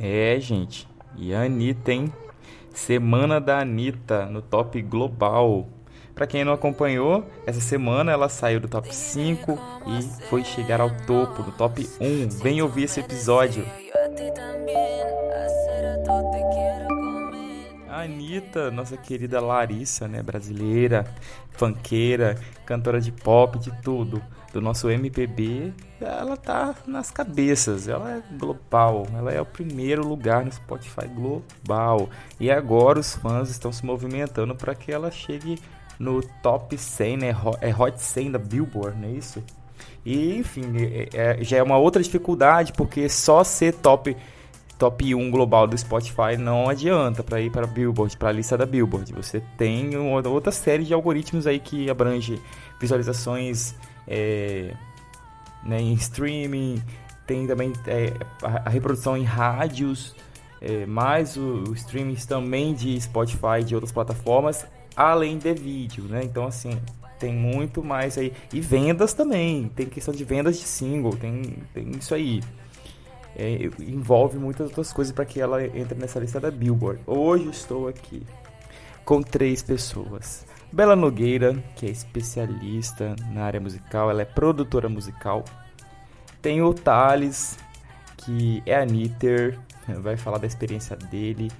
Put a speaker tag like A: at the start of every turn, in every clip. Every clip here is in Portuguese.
A: É, gente. E a Anitta, hein? Semana da Anitta no top global. Para quem não acompanhou, essa semana ela saiu do top 5 e foi chegar ao topo, no top 1. Vem ouvir esse episódio. A Anitta, nossa querida Larissa, né, brasileira, fanqueira, cantora de pop, de tudo, do nosso MPB, ela tá nas cabeças, ela é global, ela é o primeiro lugar no Spotify global. E agora os fãs estão se movimentando para que ela chegue no top 100, né, é Hot 100 da Billboard, não é isso? E enfim, é, é, já é uma outra dificuldade, porque só ser top top 1 global do Spotify não adianta para ir para Billboard, para a lista da Billboard. Você tem uma outra série de algoritmos aí que abrange visualizações é, né, em streaming, tem também é, a, reprodução em rádios, é, mais o, o streaming também de Spotify de outras plataformas, além de vídeo, né? Então assim tem muito mais aí e vendas também, tem questão de vendas de single, tem, tem isso aí é, envolve muitas outras coisas para que ela entre nessa lista da Billboard. Hoje estou aqui com três pessoas. Bela Nogueira, que é especialista na área musical, ela é produtora musical. Tem o Thales, que é a Anitter, vai falar da experiência dele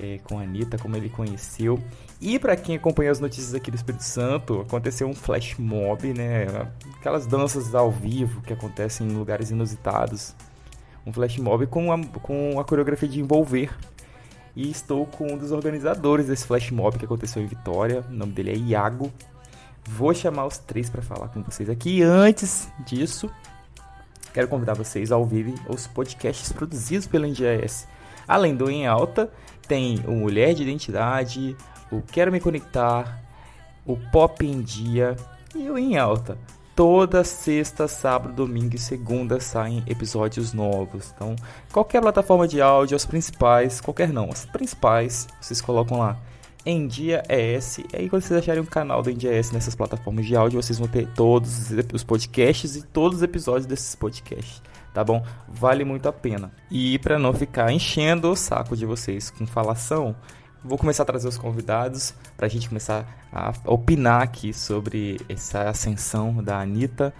A: é, com a Anitta, como ele conheceu. E para quem acompanha as notícias aqui do Espírito Santo, aconteceu um flash mob, né? Aquelas danças ao vivo que acontecem em lugares inusitados um flash mob com a, com a coreografia de envolver. E estou com um dos organizadores desse flash mob que aconteceu em Vitória. O nome dele é Iago. Vou chamar os três para falar com vocês aqui. Antes disso, quero convidar vocês a ouvirem os podcasts produzidos pela NGS. Além do Em Alta, tem o Mulher de Identidade, o Quero Me Conectar, o Pop em Dia e o Em Alta. Toda sexta, sábado, domingo e segunda saem episódios novos. Então, qualquer plataforma de áudio, as principais, qualquer não, as principais, vocês colocam lá em Dia ES. E aí, quando vocês acharem um canal do NDS nessas plataformas de áudio, vocês vão ter todos os podcasts e todos os episódios desses podcasts. Tá bom? Vale muito a pena. E para não ficar enchendo o saco de vocês com falação, vou começar a trazer os convidados para a gente começar a opinar aqui sobre essa ascensão da Anitta.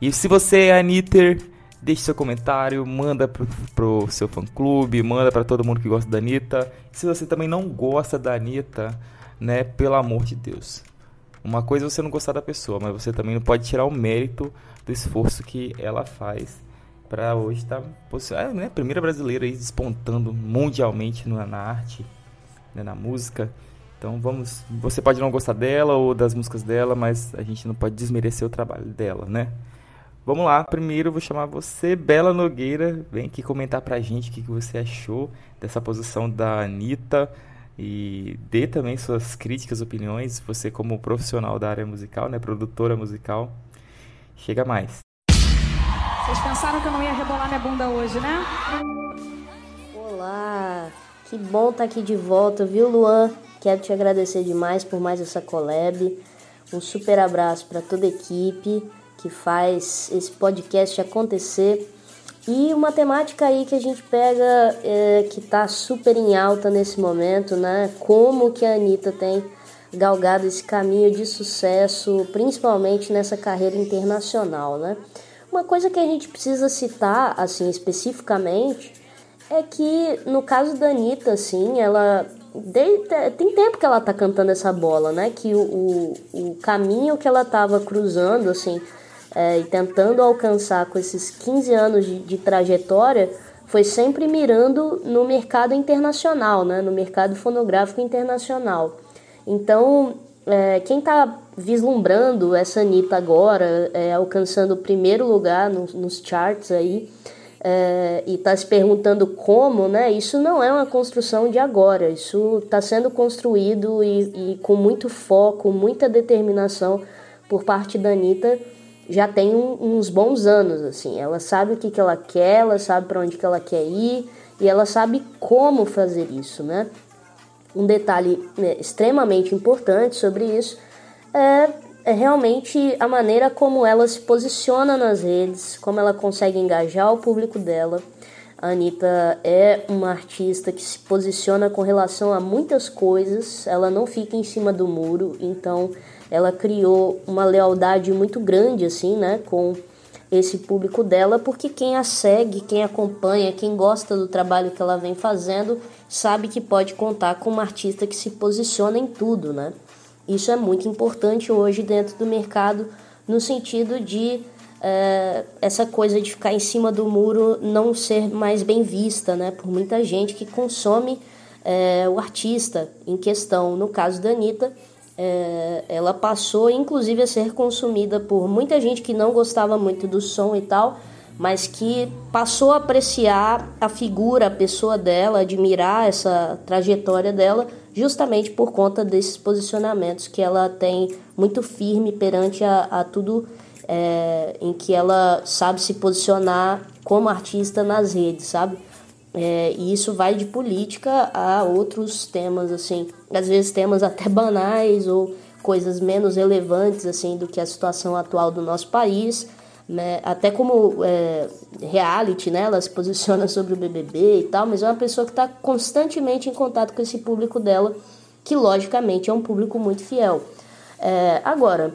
A: E se você é Anitter, deixe seu comentário, manda pro, pro seu fã clube, manda para todo mundo que gosta da Anitta. Se você também não gosta da Anitta, né, pelo amor de Deus. Uma coisa é você não gostar da pessoa, mas você também não pode tirar o mérito do esforço que ela faz para hoje estar tá, é, né, primeira brasileira aí despontando mundialmente na arte né, na música. Então vamos, você pode não gostar dela ou das músicas dela, mas a gente não pode desmerecer o trabalho dela, né? Vamos lá, primeiro eu vou chamar você, Bela Nogueira, vem aqui comentar pra gente o que, que você achou dessa posição da Anitta e dê também suas críticas, opiniões, você como profissional da área musical, né, produtora musical, chega mais.
B: Vocês pensaram que eu não ia rebolar minha bunda hoje, né?
C: Olá, que bom estar tá aqui de volta, viu, Luan? Quero te agradecer demais por mais essa collab. Um super abraço para toda a equipe que faz esse podcast acontecer. E uma temática aí que a gente pega é, que está super em alta nesse momento, né? Como que a Anitta tem galgado esse caminho de sucesso, principalmente nessa carreira internacional, né? Uma coisa que a gente precisa citar, assim, especificamente, é que no caso da Anitta, assim, ela. tem tempo que ela tá cantando essa bola, né? Que o, o, o caminho que ela tava cruzando, assim, é, e tentando alcançar com esses 15 anos de, de trajetória foi sempre mirando no mercado internacional, né? No mercado fonográfico internacional. Então, é, quem está vislumbrando essa Anitta agora, é, alcançando o primeiro lugar nos, nos charts aí, é, e está se perguntando como, né? Isso não é uma construção de agora, isso está sendo construído e, e, com muito foco, muita determinação por parte da Anitta já tem um, uns bons anos, assim. Ela sabe o que, que ela quer, ela sabe para onde que ela quer ir e ela sabe como fazer isso, né? Um detalhe né, extremamente importante sobre isso é é realmente a maneira como ela se posiciona nas redes, como ela consegue engajar o público dela. A Anitta é uma artista que se posiciona com relação a muitas coisas, ela não fica em cima do muro, então ela criou uma lealdade muito grande assim, né, com esse público dela, porque quem a segue, quem acompanha, quem gosta do trabalho que ela vem fazendo, sabe que pode contar com uma artista que se posiciona em tudo, né? Isso é muito importante hoje dentro do mercado, no sentido de é, essa coisa de ficar em cima do muro não ser mais bem vista né, por muita gente que consome é, o artista em questão. No caso da Anitta, é, ela passou inclusive a ser consumida por muita gente que não gostava muito do som e tal, mas que passou a apreciar a figura, a pessoa dela, admirar essa trajetória dela, justamente por conta desses posicionamentos que ela tem muito firme perante a, a tudo é, em que ela sabe se posicionar como artista nas redes, sabe? É, e isso vai de política a outros temas, assim, às vezes temas até banais ou coisas menos relevantes, assim, do que a situação atual do nosso país, né? Até como é, reality, né? Ela se posiciona sobre o BBB e tal, mas é uma pessoa que está constantemente em contato com esse público dela, que logicamente é um público muito fiel. É, agora,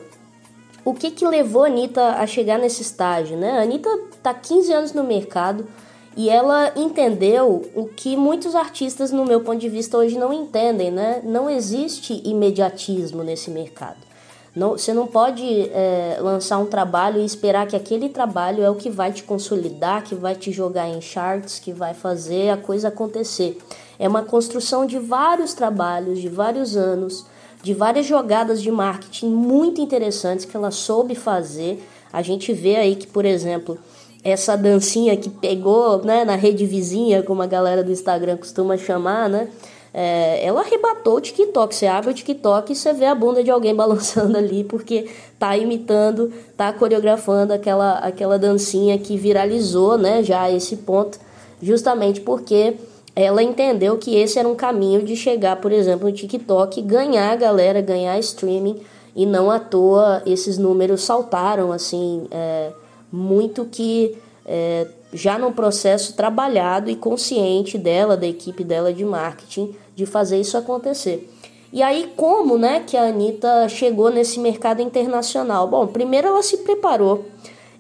C: o que, que levou a Anitta a chegar nesse estágio, né? A Anitta tá 15 anos no mercado e ela entendeu o que muitos artistas, no meu ponto de vista, hoje não entendem, né? Não existe imediatismo nesse mercado. Não, você não pode é, lançar um trabalho e esperar que aquele trabalho é o que vai te consolidar, que vai te jogar em charts, que vai fazer a coisa acontecer. É uma construção de vários trabalhos, de vários anos, de várias jogadas de marketing muito interessantes que ela soube fazer. A gente vê aí que, por exemplo, essa dancinha que pegou né, na rede vizinha, como a galera do Instagram costuma chamar, né? É, ela arrebatou o TikTok. Você abre o TikTok e você vê a bunda de alguém balançando ali, porque tá imitando, tá coreografando aquela, aquela dancinha que viralizou, né? Já a esse ponto, justamente porque ela entendeu que esse era um caminho de chegar, por exemplo, no TikTok, ganhar a galera, ganhar streaming, e não à toa esses números saltaram assim é, muito que é, já num processo trabalhado e consciente dela, da equipe dela de marketing, de fazer isso acontecer. E aí, como né, que a Anitta chegou nesse mercado internacional? Bom, primeiro ela se preparou,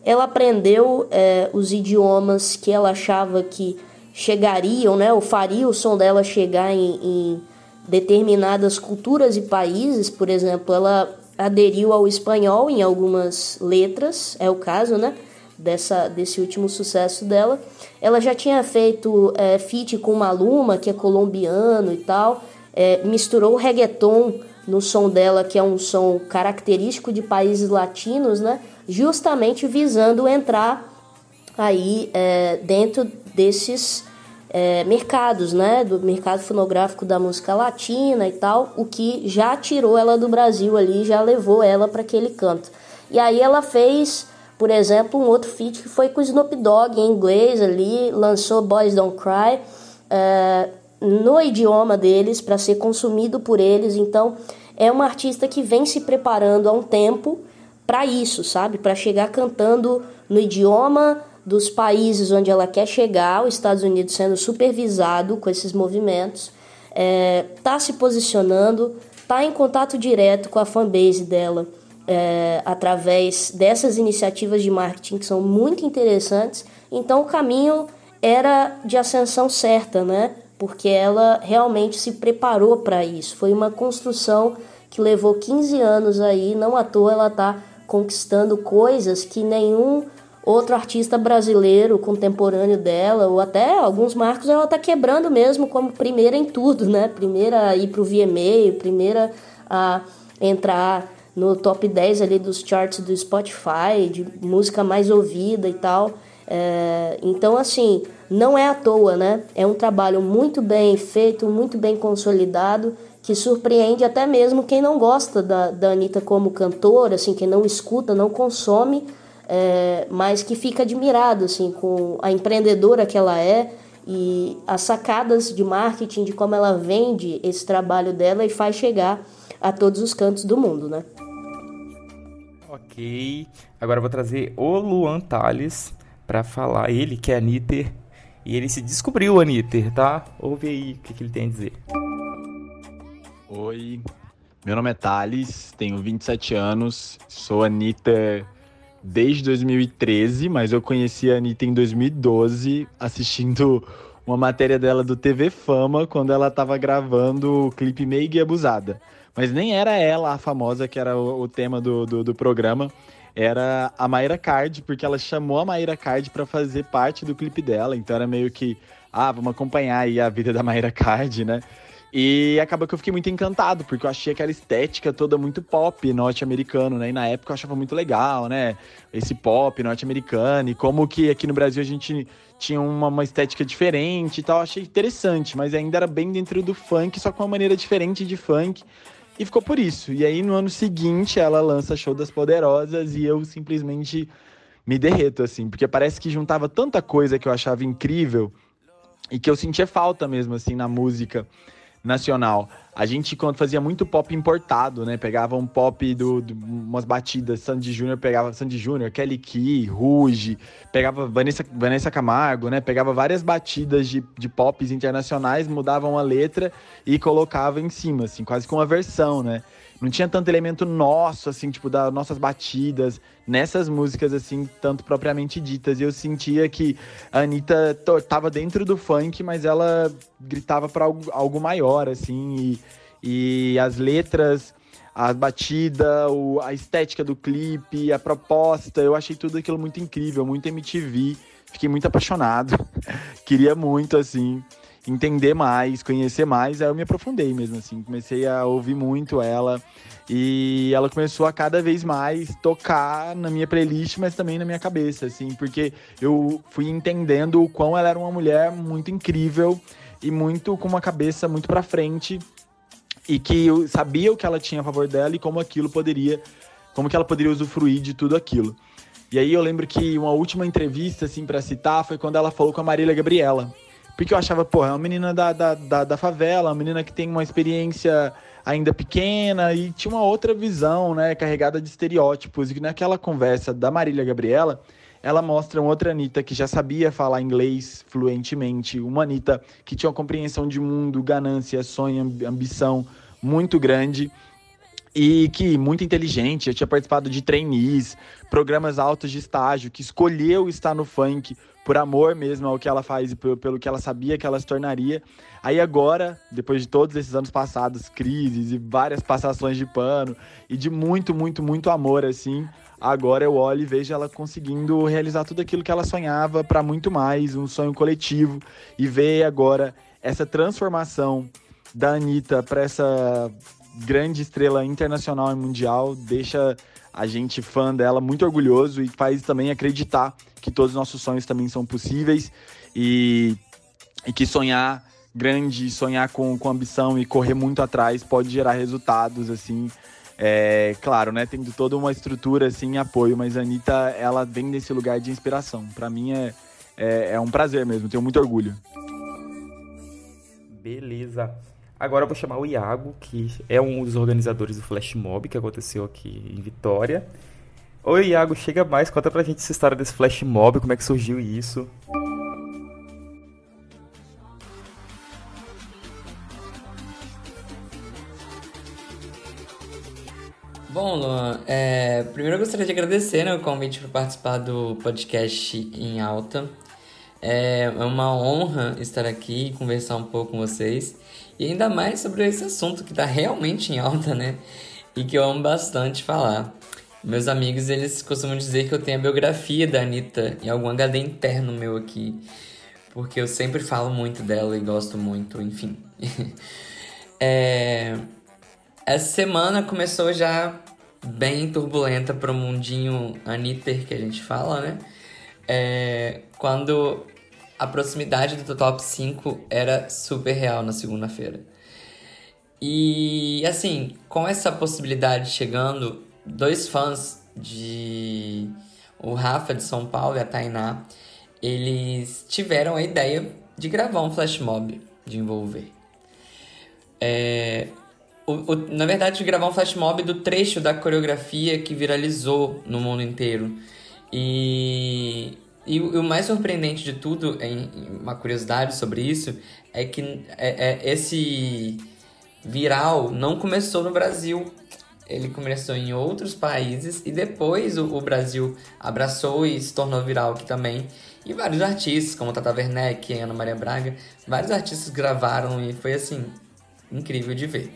C: ela aprendeu é, os idiomas que ela achava que chegariam, né, ou faria o som dela chegar em, em determinadas culturas e países, por exemplo, ela aderiu ao espanhol em algumas letras, é o caso, né? Dessa, desse último sucesso dela. Ela já tinha feito é, feat com Maluma, que é colombiano e tal, é, misturou reggaeton no som dela, que é um som característico de países latinos, né? Justamente visando entrar aí é, dentro desses é, mercados, né, do mercado fonográfico da música latina e tal, o que já tirou ela do Brasil ali, já levou ela para aquele canto. E aí ela fez, por exemplo, um outro feat que foi com o Snoop Dogg em inglês ali, lançou Boys Don't Cry é, no idioma deles para ser consumido por eles. Então é uma artista que vem se preparando há um tempo para isso, sabe? Para chegar cantando no idioma dos países onde ela quer chegar, os Estados Unidos sendo supervisado com esses movimentos, está tá se posicionando, está em contato direto com a fanbase dela é, através dessas iniciativas de marketing que são muito interessantes. Então o caminho era de ascensão certa, né? Porque ela realmente se preparou para isso. Foi uma construção que levou 15 anos aí, não à toa ela está conquistando coisas que nenhum outro artista brasileiro contemporâneo dela, ou até alguns marcos, ela tá quebrando mesmo como primeira em tudo, né? Primeira a ir pro VMA, primeira a entrar no top 10 ali dos charts do Spotify, de música mais ouvida e tal. É, então, assim, não é à toa, né? É um trabalho muito bem feito, muito bem consolidado, que surpreende até mesmo quem não gosta da, da Anitta como cantora, assim, quem não escuta, não consome, é, mas que fica admirado assim com a empreendedora que ela é e as sacadas de marketing de como ela vende esse trabalho dela e faz chegar a todos os cantos do mundo, né?
A: Ok, agora eu vou trazer o Luan Tales para falar, ele que é Anitter E ele se descobriu Anitter, tá? Ouve aí o que, que ele tem a dizer.
D: Oi, meu nome é Thales, tenho 27 anos, sou Anitta desde 2013, mas eu conheci a Anitta em 2012 assistindo uma matéria dela do TV Fama quando ela estava gravando o clipe Meig Abusada. Mas nem era ela a famosa que era o, o tema do, do, do, programa, era a Mayra Card, porque ela chamou a Mayra Card para fazer parte do clipe dela, então era meio que, ah, vamos acompanhar aí a vida da Mayra Card, né? E acaba que eu fiquei muito encantado, porque eu achei aquela estética toda muito pop norte-americano, né? E na época eu achava muito legal, né? Esse pop norte-americano, e como que aqui no Brasil a gente tinha uma, uma, estética diferente e tal. Achei interessante, mas ainda era bem dentro do funk, só com uma maneira diferente de funk. E ficou por isso. E aí no ano seguinte ela lança Show das Poderosas e eu simplesmente me derreto, assim, porque parece que juntava tanta coisa que eu achava incrível e que eu sentia falta mesmo, assim, na música nacional. A gente, quando fazia muito pop importado, né? Pegava um pop do, do umas batidas, Sandy Júnior pegava Sandy Júnior, Kelly Key, Ruge, pegava Vanessa, Vanessa Camargo, né? Pegava várias batidas de, de pops internacionais, mudavam a letra e colocava em cima, assim, quase com uma versão, né? Não tinha tanto elemento nosso, assim, tipo, das nossas batidas, nessas músicas, assim, tanto propriamente ditas. E eu sentia que a Anitta tava dentro do funk, mas ela gritava para algo, algo maior, assim, e, e as letras, a batida, o, a estética do clipe, a proposta, eu achei tudo aquilo muito incrível, muito MTV. Fiquei muito apaixonado, queria muito, assim entender mais, conhecer mais, aí eu me aprofundei mesmo, assim. Comecei a ouvir muito ela e ela começou a cada vez mais tocar na minha playlist, mas também na minha cabeça, assim, porque eu fui entendendo o quão ela era uma mulher muito incrível e muito com uma cabeça muito para frente e que eu sabia o que ela tinha a favor dela e como aquilo poderia, como que ela poderia usufruir de tudo aquilo. E aí eu lembro que uma última entrevista, assim, para citar, foi quando ela falou com a Marília Gabriela. Porque eu achava, porra, é uma menina da, da, da, da favela, uma menina que tem uma experiência ainda pequena e tinha uma outra visão, né, carregada de estereótipos. E naquela conversa da Marília Gabriela, ela mostra uma outra Anitta que já sabia falar inglês fluentemente, uma Anitta que tinha uma compreensão de mundo, ganância, sonho, ambição muito grande e que muito inteligente, já tinha participado de trainees, programas altos de estágio, que escolheu estar no funk por amor mesmo ao que ela faz e pelo, que ela sabia que ela se tornaria. Aí agora, depois de todos esses anos passados, crises e várias passações de pano e de muito, muito, muito amor assim, agora eu olho e vejo ela conseguindo realizar tudo aquilo que ela sonhava para muito mais, um sonho coletivo e ver agora essa transformação da Anitta para essa grande estrela internacional e mundial deixa a gente fã dela muito orgulhoso e faz também acreditar que todos os nossos sonhos também são possíveis e, e que sonhar grande, sonhar com, com ambição e correr muito atrás pode gerar resultados, assim. É, claro, né, tendo toda uma estrutura, assim, apoio, mas a Anitta, ela vem desse lugar de inspiração. Para mim é, é, é um prazer mesmo, tenho muito orgulho.
A: Beleza. Agora eu vou chamar o Iago, que é um dos organizadores do Flash Mob que aconteceu aqui em Vitória. Oi, Iago, chega mais, conta pra gente essa história desse Flash Mob, como é que surgiu isso.
E: Bom, Luan, é, primeiro eu gostaria de agradecer né, o convite para participar do podcast em alta. É, é uma honra estar aqui e conversar um pouco com vocês. E ainda mais sobre esse assunto que está realmente em alta, né? E que eu amo bastante falar. Meus amigos, eles costumam dizer que eu tenho a biografia da Anitta em algum HD interno meu aqui. Porque eu sempre falo muito dela e gosto muito, enfim. é... Essa semana começou já bem turbulenta pro mundinho Anitta que a gente fala, né? É... Quando a proximidade do top 5 era super real na segunda-feira. E assim, com essa possibilidade chegando, dois fãs de o Rafa de São Paulo e a Tainá, eles tiveram a ideia de gravar um flash mob de envolver. É, o, o, na verdade, de gravar um flash mob do trecho da coreografia que viralizou no mundo inteiro. E E o, mais surpreendente de tudo, em, uma curiosidade sobre isso, é que é, é, esse viral não começou no Brasil. Ele começou em outros países e depois o, o Brasil abraçou e se tornou viral aqui também. E vários artistas, como Tata Werneck, Ana Maria Braga, vários artistas gravaram e foi assim, incrível de ver.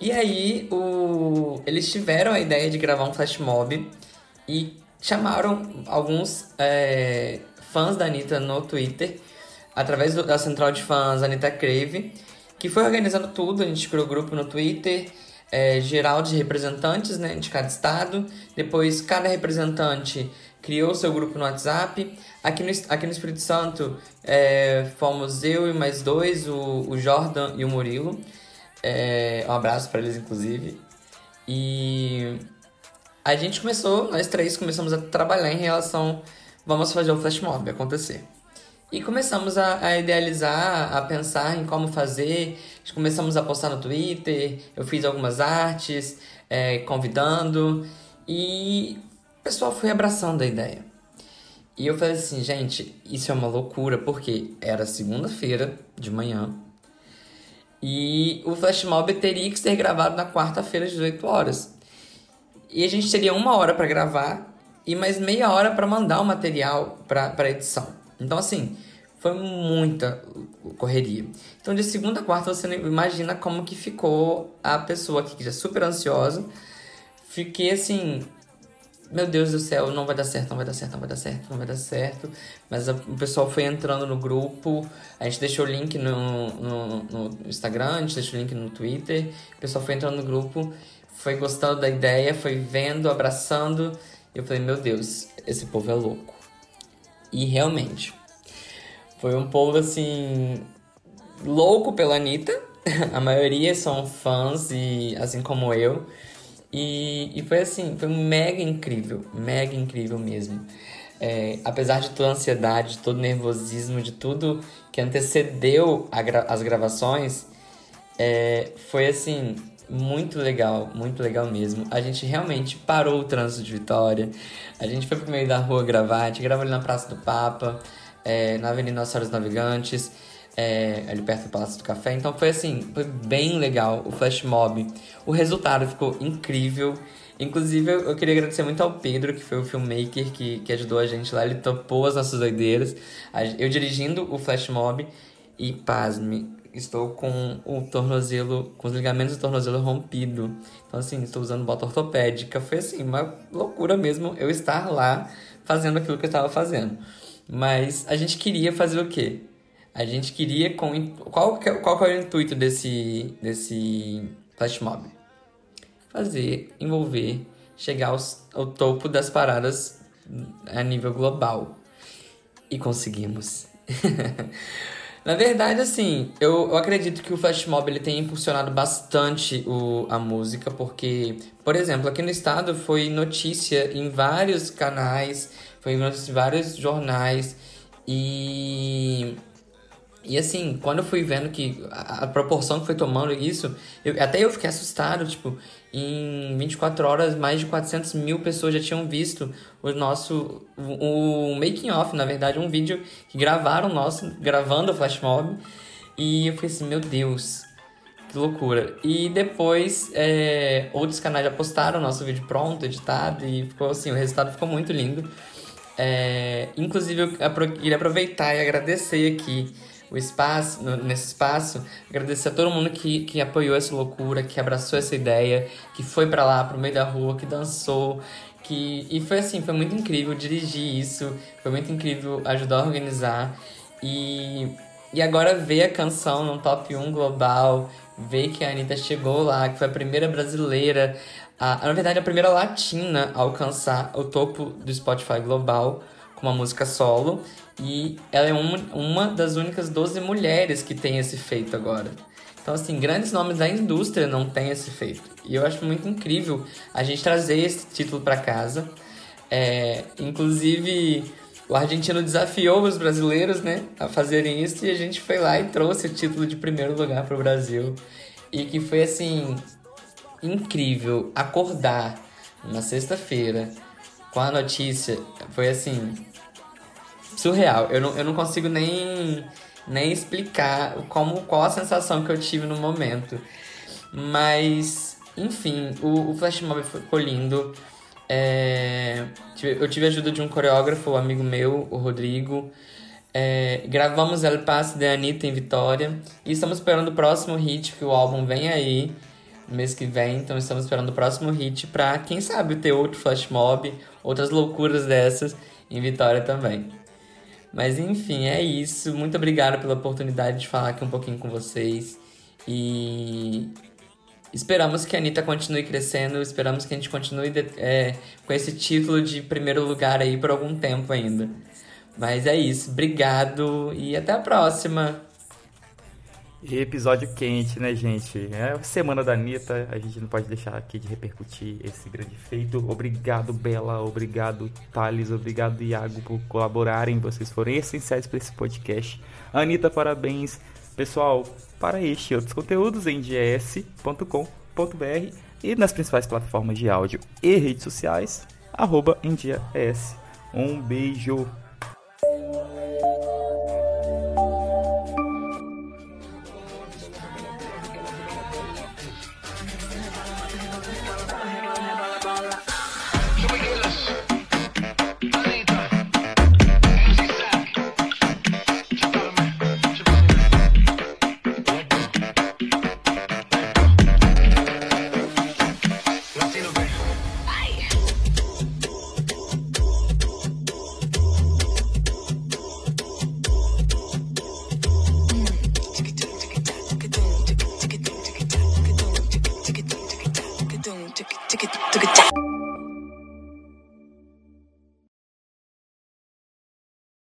E: E aí o... eles tiveram a ideia de gravar um flash mob e chamaram alguns é, fãs da Anitta no Twitter, através do, da central de fãs Anitta Crave, que foi organizando tudo. A gente criou grupo no Twitter, é, geral de representantes né, de cada estado. Depois, cada representante criou seu grupo no WhatsApp. Aqui no, aqui no Espírito Santo, é, fomos eu e mais dois, o, o Jordan e o Murilo. É, um abraço para eles, inclusive. E a gente começou, nós três começamos a trabalhar em relação, vamos fazer o flash mob acontecer. E começamos a, a, idealizar, a pensar em como fazer. Começamos a postar no Twitter, eu fiz algumas artes, é, convidando, e o pessoal foi abraçando a ideia. E eu falei assim, gente, isso é uma loucura, porque era segunda-feira de manhã, e o flash mob teria que ser gravado na quarta-feira às 18 horas. E a gente teria uma hora para gravar e mais meia hora para mandar o material para edição. Então, assim, foi muita correria. Então, de segunda a quarta, você imagina como que ficou a pessoa aqui, que já é super ansiosa. Fiquei assim, meu Deus do céu, não vai dar certo, não vai dar certo, não vai dar certo, não vai dar certo. Mas a, o pessoal foi entrando no grupo, a gente deixou o link no, no, no Instagram, a gente deixou o link no Twitter, o pessoal foi entrando no grupo foi gostando da ideia, foi vendo, abraçando. E eu falei, meu Deus, esse povo é louco. E realmente, foi um povo assim, louco pela Anitta. A maioria são fãs, e assim como eu. E, e foi assim, foi mega incrível, mega incrível mesmo. É, apesar de toda a ansiedade, de todo o nervosismo, de tudo que antecedeu gra as gravações, é, foi assim, muito legal, muito legal mesmo. A gente realmente parou o trânsito de Vitória. A gente foi pro meio da rua gravar, a gente gravou ali na Praça do Papa, é, na Avenida Nossa Senhora dos Navegantes, é, ali perto do Palácio do Café. Então foi assim, foi bem legal o flash mob. O resultado ficou incrível. Inclusive, eu, queria agradecer muito ao Pedro, que foi o filmmaker que, que ajudou a gente lá. Ele topou as nossas doideiras. Eu dirigindo o flash mob. E pasme, estou com o tornozelo, com os ligamentos do tornozelo rompido. Então, assim, estou usando bota ortopédica. Foi, assim, uma loucura mesmo eu estar lá fazendo aquilo que eu estava fazendo. Mas a gente queria fazer o quê? A gente queria com... Qual, qual é o intuito desse, desse flash mob? Fazer, envolver, chegar aos, ao topo das paradas a nível global. E conseguimos. Na verdade, assim, eu, eu acredito que o Flash Mob ele tem impulsionado bastante o, a música, porque, por exemplo, aqui no estado foi notícia em vários canais, foi notícia em vários jornais, e e assim, quando eu fui vendo que a, a proporção que foi tomando isso, eu, até eu fiquei assustado, tipo, em 24 horas mais de 400 mil pessoas já tinham visto o nosso, o, o making off, na verdade, um vídeo que gravaram nosso, gravando o Flash Mob, e eu fiquei assim, meu Deus, que loucura. E depois, é, outros canais já postaram o nosso vídeo pronto, editado, e ficou assim, o resultado ficou muito lindo. É, inclusive, eu queria aproveitar e agradecer aqui o espaço, nesse espaço, agradecer a todo mundo que, que apoiou essa loucura, que abraçou essa ideia, que foi para lá, pro meio da rua, que dançou, que e foi assim, foi muito incrível dirigir isso, foi muito incrível ajudar a organizar e e agora ver a canção no top 1 global, ver que a Anitta chegou lá, que foi a primeira brasileira, a, na verdade a primeira latina a alcançar o topo do Spotify global com uma música solo e ela é uma, uma das únicas 12 mulheres que tem esse feito agora. Então, assim, grandes nomes da indústria não têm esse feito. E eu acho muito incrível a gente trazer esse título para casa. É, inclusive, o argentino desafiou os brasileiros né, a fazerem isso e a gente foi lá e trouxe o título de primeiro lugar para o Brasil. E que foi, assim, incrível acordar na sexta-feira com a notícia. Foi assim, surreal. Eu não, eu não consigo nem, nem explicar como, qual a sensação que eu tive no momento. Mas, enfim, o, o flash mob ficou lindo. É, eu tive a ajuda de um coreógrafo, um amigo meu, o Rodrigo. É, gravamos El Passe de Anitta em Vitória. E estamos esperando o próximo hit, que o álbum vem aí no mês que vem. Então estamos esperando o próximo hit pra, quem sabe, ter outro flash mob, outras loucuras dessas em Vitória também. Mas enfim, é isso. Muito obrigado pela oportunidade de falar aqui um pouquinho com vocês. E esperamos que a Anitta continue crescendo. Esperamos que a gente continue é, com esse título de primeiro lugar aí por algum tempo ainda. Mas é isso. Obrigado e até a próxima.
A: Episódio quente, né, gente? É a semana da Anitta, a gente não pode deixar aqui de repercutir esse grande feito. Obrigado, Bela, obrigado, Thales, obrigado, Iago, por colaborarem. Vocês foram essenciais para esse podcast. Anitta, parabéns. Pessoal, para este e outros conteúdos em ds.com.br e nas principais plataformas de áudio e redes sociais, arroba em Um beijo!